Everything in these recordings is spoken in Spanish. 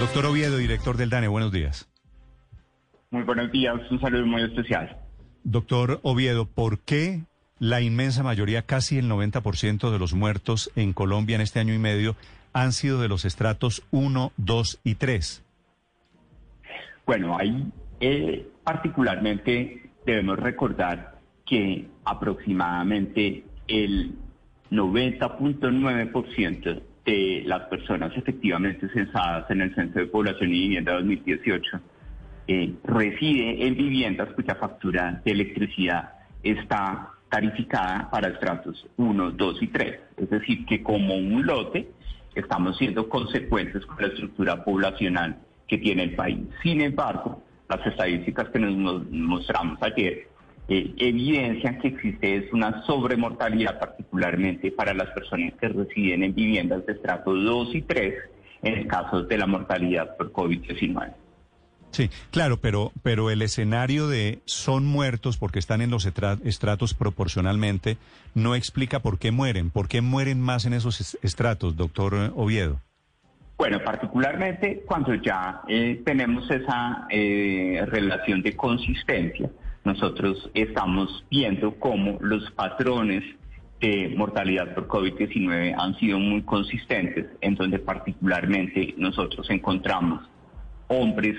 Doctor Oviedo, director del DANE, buenos días. Muy buenos días, un saludo muy especial. Doctor Oviedo, ¿por qué la inmensa mayoría, casi el 90% de los muertos en Colombia en este año y medio, han sido de los estratos 1, 2 y 3? Bueno, ahí eh, particularmente debemos recordar que aproximadamente el 90.9% de las personas efectivamente censadas en el Censo de Población y Vivienda 2018 eh, reside en viviendas cuya factura de electricidad está tarificada para estratos 1, 2 y 3. Es decir, que como un lote estamos siendo consecuentes con la estructura poblacional que tiene el país. Sin embargo, las estadísticas que nos mostramos ayer eh, evidencian que existe es una sobremortalidad particularmente para las personas que residen en viviendas de estrato 2 y 3 en el caso de la mortalidad por COVID-19. Sí, claro, pero, pero el escenario de son muertos porque están en los estratos proporcionalmente no explica por qué mueren. ¿Por qué mueren más en esos estratos, doctor Oviedo? Bueno, particularmente cuando ya eh, tenemos esa eh, relación de consistencia, nosotros estamos viendo cómo los patrones de mortalidad por COVID-19 han sido muy consistentes, en donde particularmente nosotros encontramos hombres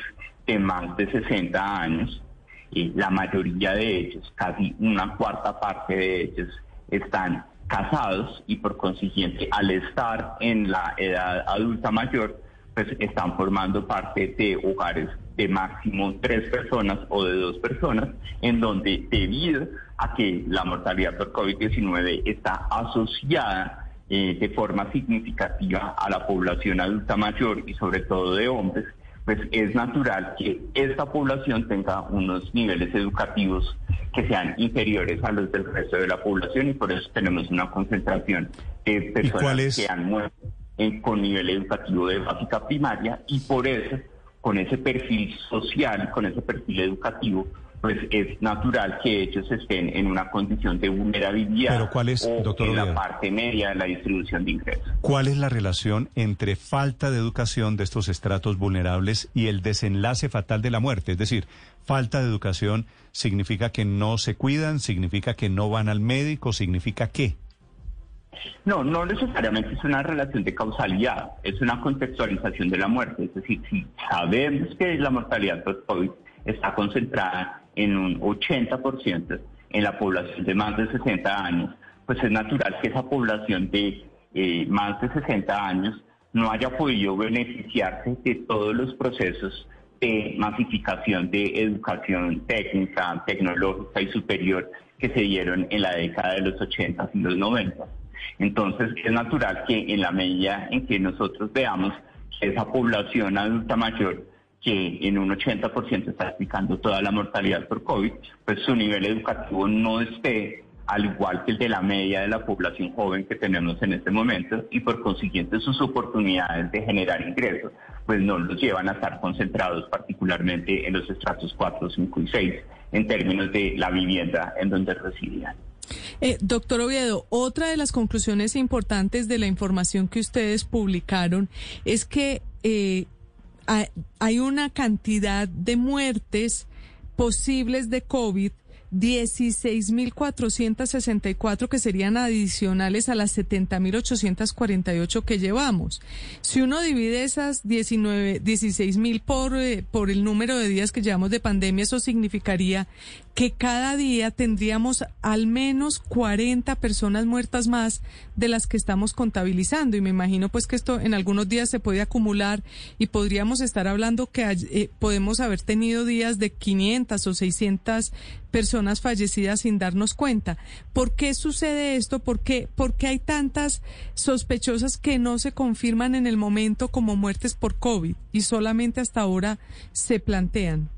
de más de 60 años, y la mayoría de ellos, casi una cuarta parte de ellos, están casados y por consiguiente al estar en la edad adulta mayor, pues están formando parte de hogares de máximo tres personas o de dos personas, en donde debido a que la mortalidad por COVID-19 está asociada eh, de forma significativa a la población adulta mayor y sobre todo de hombres, pues es natural que esta población tenga unos niveles educativos que sean inferiores a los del resto de la población y por eso tenemos una concentración de personas que han muerto con nivel educativo de básica primaria y por eso con ese perfil social, con ese perfil educativo, pues es natural que ellos estén en una condición de vulnerabilidad Pero ¿cuál es, o en la parte media de la distribución de ingresos. ¿Cuál es la relación entre falta de educación de estos estratos vulnerables y el desenlace fatal de la muerte? Es decir, falta de educación significa que no se cuidan, significa que no van al médico, significa qué? No, no necesariamente es una relación de causalidad, es una contextualización de la muerte. Es decir, si sabemos que la mortalidad por COVID está concentrada en un 80% en la población de más de 60 años, pues es natural que esa población de eh, más de 60 años no haya podido beneficiarse de todos los procesos de masificación de educación técnica, tecnológica y superior que se dieron en la década de los 80 y los 90. Entonces, es natural que en la medida en que nosotros veamos que esa población adulta mayor que en un 80% está explicando toda la mortalidad por COVID, pues su nivel educativo no esté al igual que el de la media de la población joven que tenemos en este momento y por consiguiente sus oportunidades de generar ingresos pues no los llevan a estar concentrados particularmente en los estratos 4, 5 y 6 en términos de la vivienda en donde residían. Eh, doctor Oviedo, otra de las conclusiones importantes de la información que ustedes publicaron es que eh, hay una cantidad de muertes posibles de COVID 16.464 que serían adicionales a las 70.848 que llevamos. Si uno divide esas 19, 16.000 por, eh, por el número de días que llevamos de pandemia, eso significaría que cada día tendríamos al menos 40 personas muertas más de las que estamos contabilizando. Y me imagino pues que esto en algunos días se puede acumular y podríamos estar hablando que eh, podemos haber tenido días de 500 o 600 personas fallecidas sin darnos cuenta. ¿Por qué sucede esto? ¿Por qué, ¿Por qué hay tantas sospechosas que no se confirman en el momento como muertes por COVID y solamente hasta ahora se plantean?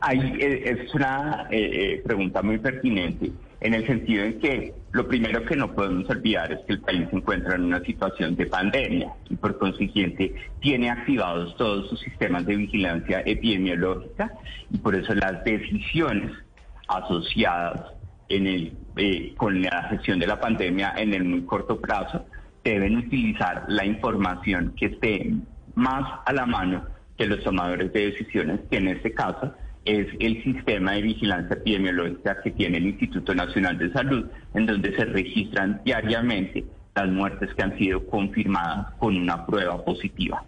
Ahí eh, es una eh, eh, pregunta muy pertinente en el sentido en que lo primero que no podemos olvidar es que el país se encuentra en una situación de pandemia y por consiguiente tiene activados todos sus sistemas de vigilancia epidemiológica y por eso las decisiones asociadas en el, con la gestión de la pandemia en el muy corto plazo deben utilizar la información que esté más a la mano de los tomadores de decisiones, que en este caso es el sistema de vigilancia epidemiológica que tiene el Instituto Nacional de Salud, en donde se registran diariamente las muertes que han sido confirmadas con una prueba positiva.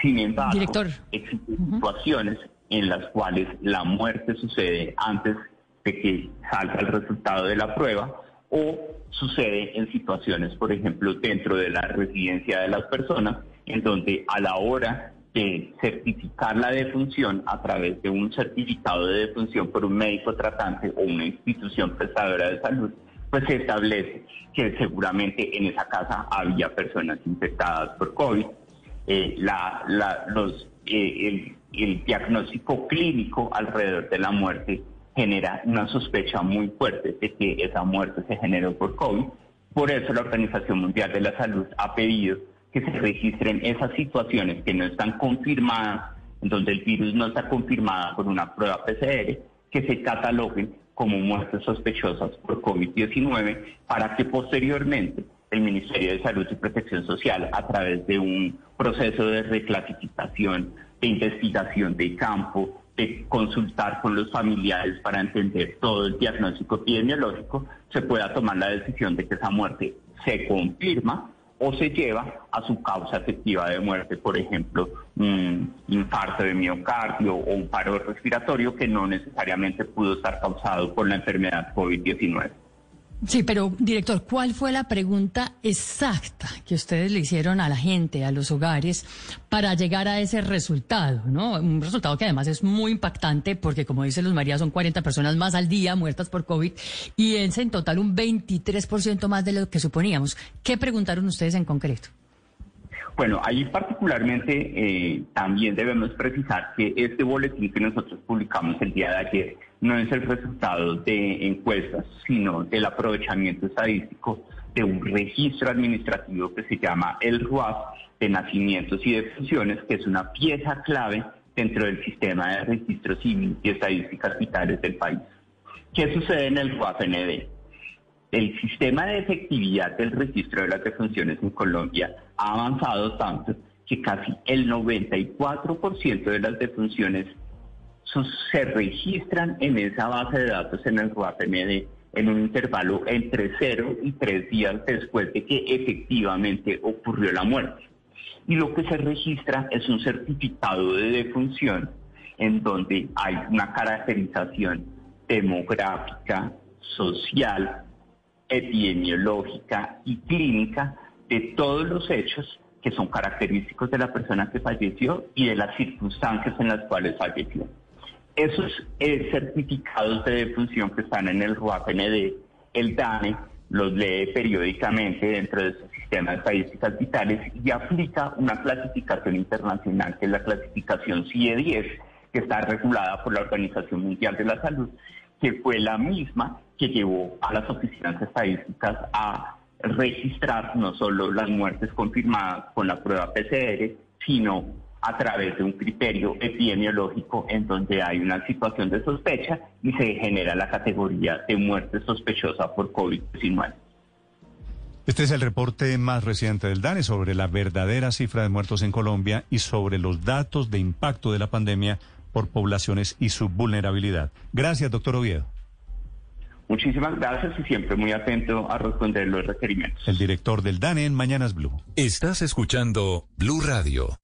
Sin embargo, existen situaciones en las cuales la muerte sucede antes de que salga el resultado de la prueba o sucede en situaciones, por ejemplo, dentro de la residencia de las personas, en donde a la hora de certificar la defunción a través de un certificado de defunción por un médico tratante o una institución prestadora de salud, pues se establece que seguramente en esa casa había personas infectadas por COVID. Eh, los, eh, el diagnóstico clínico alrededor de la muerte genera una sospecha muy fuerte de que esa muerte se generó por COVID. Por eso la Organización Mundial de la Salud ha pedido que se registren esas situaciones que no están confirmadas, donde el virus no está confirmada por una prueba PCR, que se cataloguen como muertes sospechosas por COVID-19 para que posteriormente el Ministerio de Salud y Protección Social, a través de un proceso de reclasificación, de investigación de campo, de consultar con los familiares para entender todo el diagnóstico epidemiológico, se pueda tomar la decisión de que esa muerte se confirma o se lleva a su causa efectiva de muerte, por ejemplo, un infarto de miocardio o un paro respiratorio que no necesariamente pudo estar causado por la enfermedad COVID-19. Sí, pero director, ¿cuál fue la pregunta exacta que ustedes le hicieron a la gente, a los hogares, para llegar a ese resultado? ¿no? Un resultado que además es muy impactante porque, como dice Luz María, son 40 personas más al día muertas por COVID y es en total un 23% más de lo que suponíamos. ¿Qué preguntaron ustedes en concreto? Bueno, ahí particularmente eh, también debemos precisar que este boletín que nosotros publicamos el día de ayer no es el resultado de encuestas, sino del aprovechamiento estadístico de un registro administrativo que se llama el RUAF de nacimientos y defunciones, que es una pieza clave dentro del sistema de registro civil y estadísticas vitales del país. ¿Qué sucede en el RUAF-ND? El sistema de efectividad del registro de las defunciones en Colombia ha avanzado tanto que casi el 94% de las defunciones se registran en esa base de datos en el RUAPMD en un intervalo entre 0 y 3 días después de que efectivamente ocurrió la muerte. Y lo que se registra es un certificado de defunción en donde hay una caracterización demográfica, social, epidemiológica y clínica de todos los hechos que son característicos de la persona que falleció y de las circunstancias en las cuales falleció. Esos eh, certificados de defunción que están en el RUAPND, el DANE los lee periódicamente dentro de su sistema de estadísticas vitales y aplica una clasificación internacional, que es la clasificación CIE-10, que está regulada por la Organización Mundial de la Salud, que fue la misma que llevó a las oficinas estadísticas a registrar no solo las muertes confirmadas con la prueba PCR, sino a través de un criterio epidemiológico en donde hay una situación de sospecha y se genera la categoría de muerte sospechosa por COVID-19. Este es el reporte más reciente del DANE sobre la verdadera cifra de muertos en Colombia y sobre los datos de impacto de la pandemia por poblaciones y su vulnerabilidad. Gracias, doctor Oviedo. Muchísimas gracias y siempre muy atento a responder los requerimientos. El director del DANE en Mañanas Blue. Estás escuchando Blue Radio.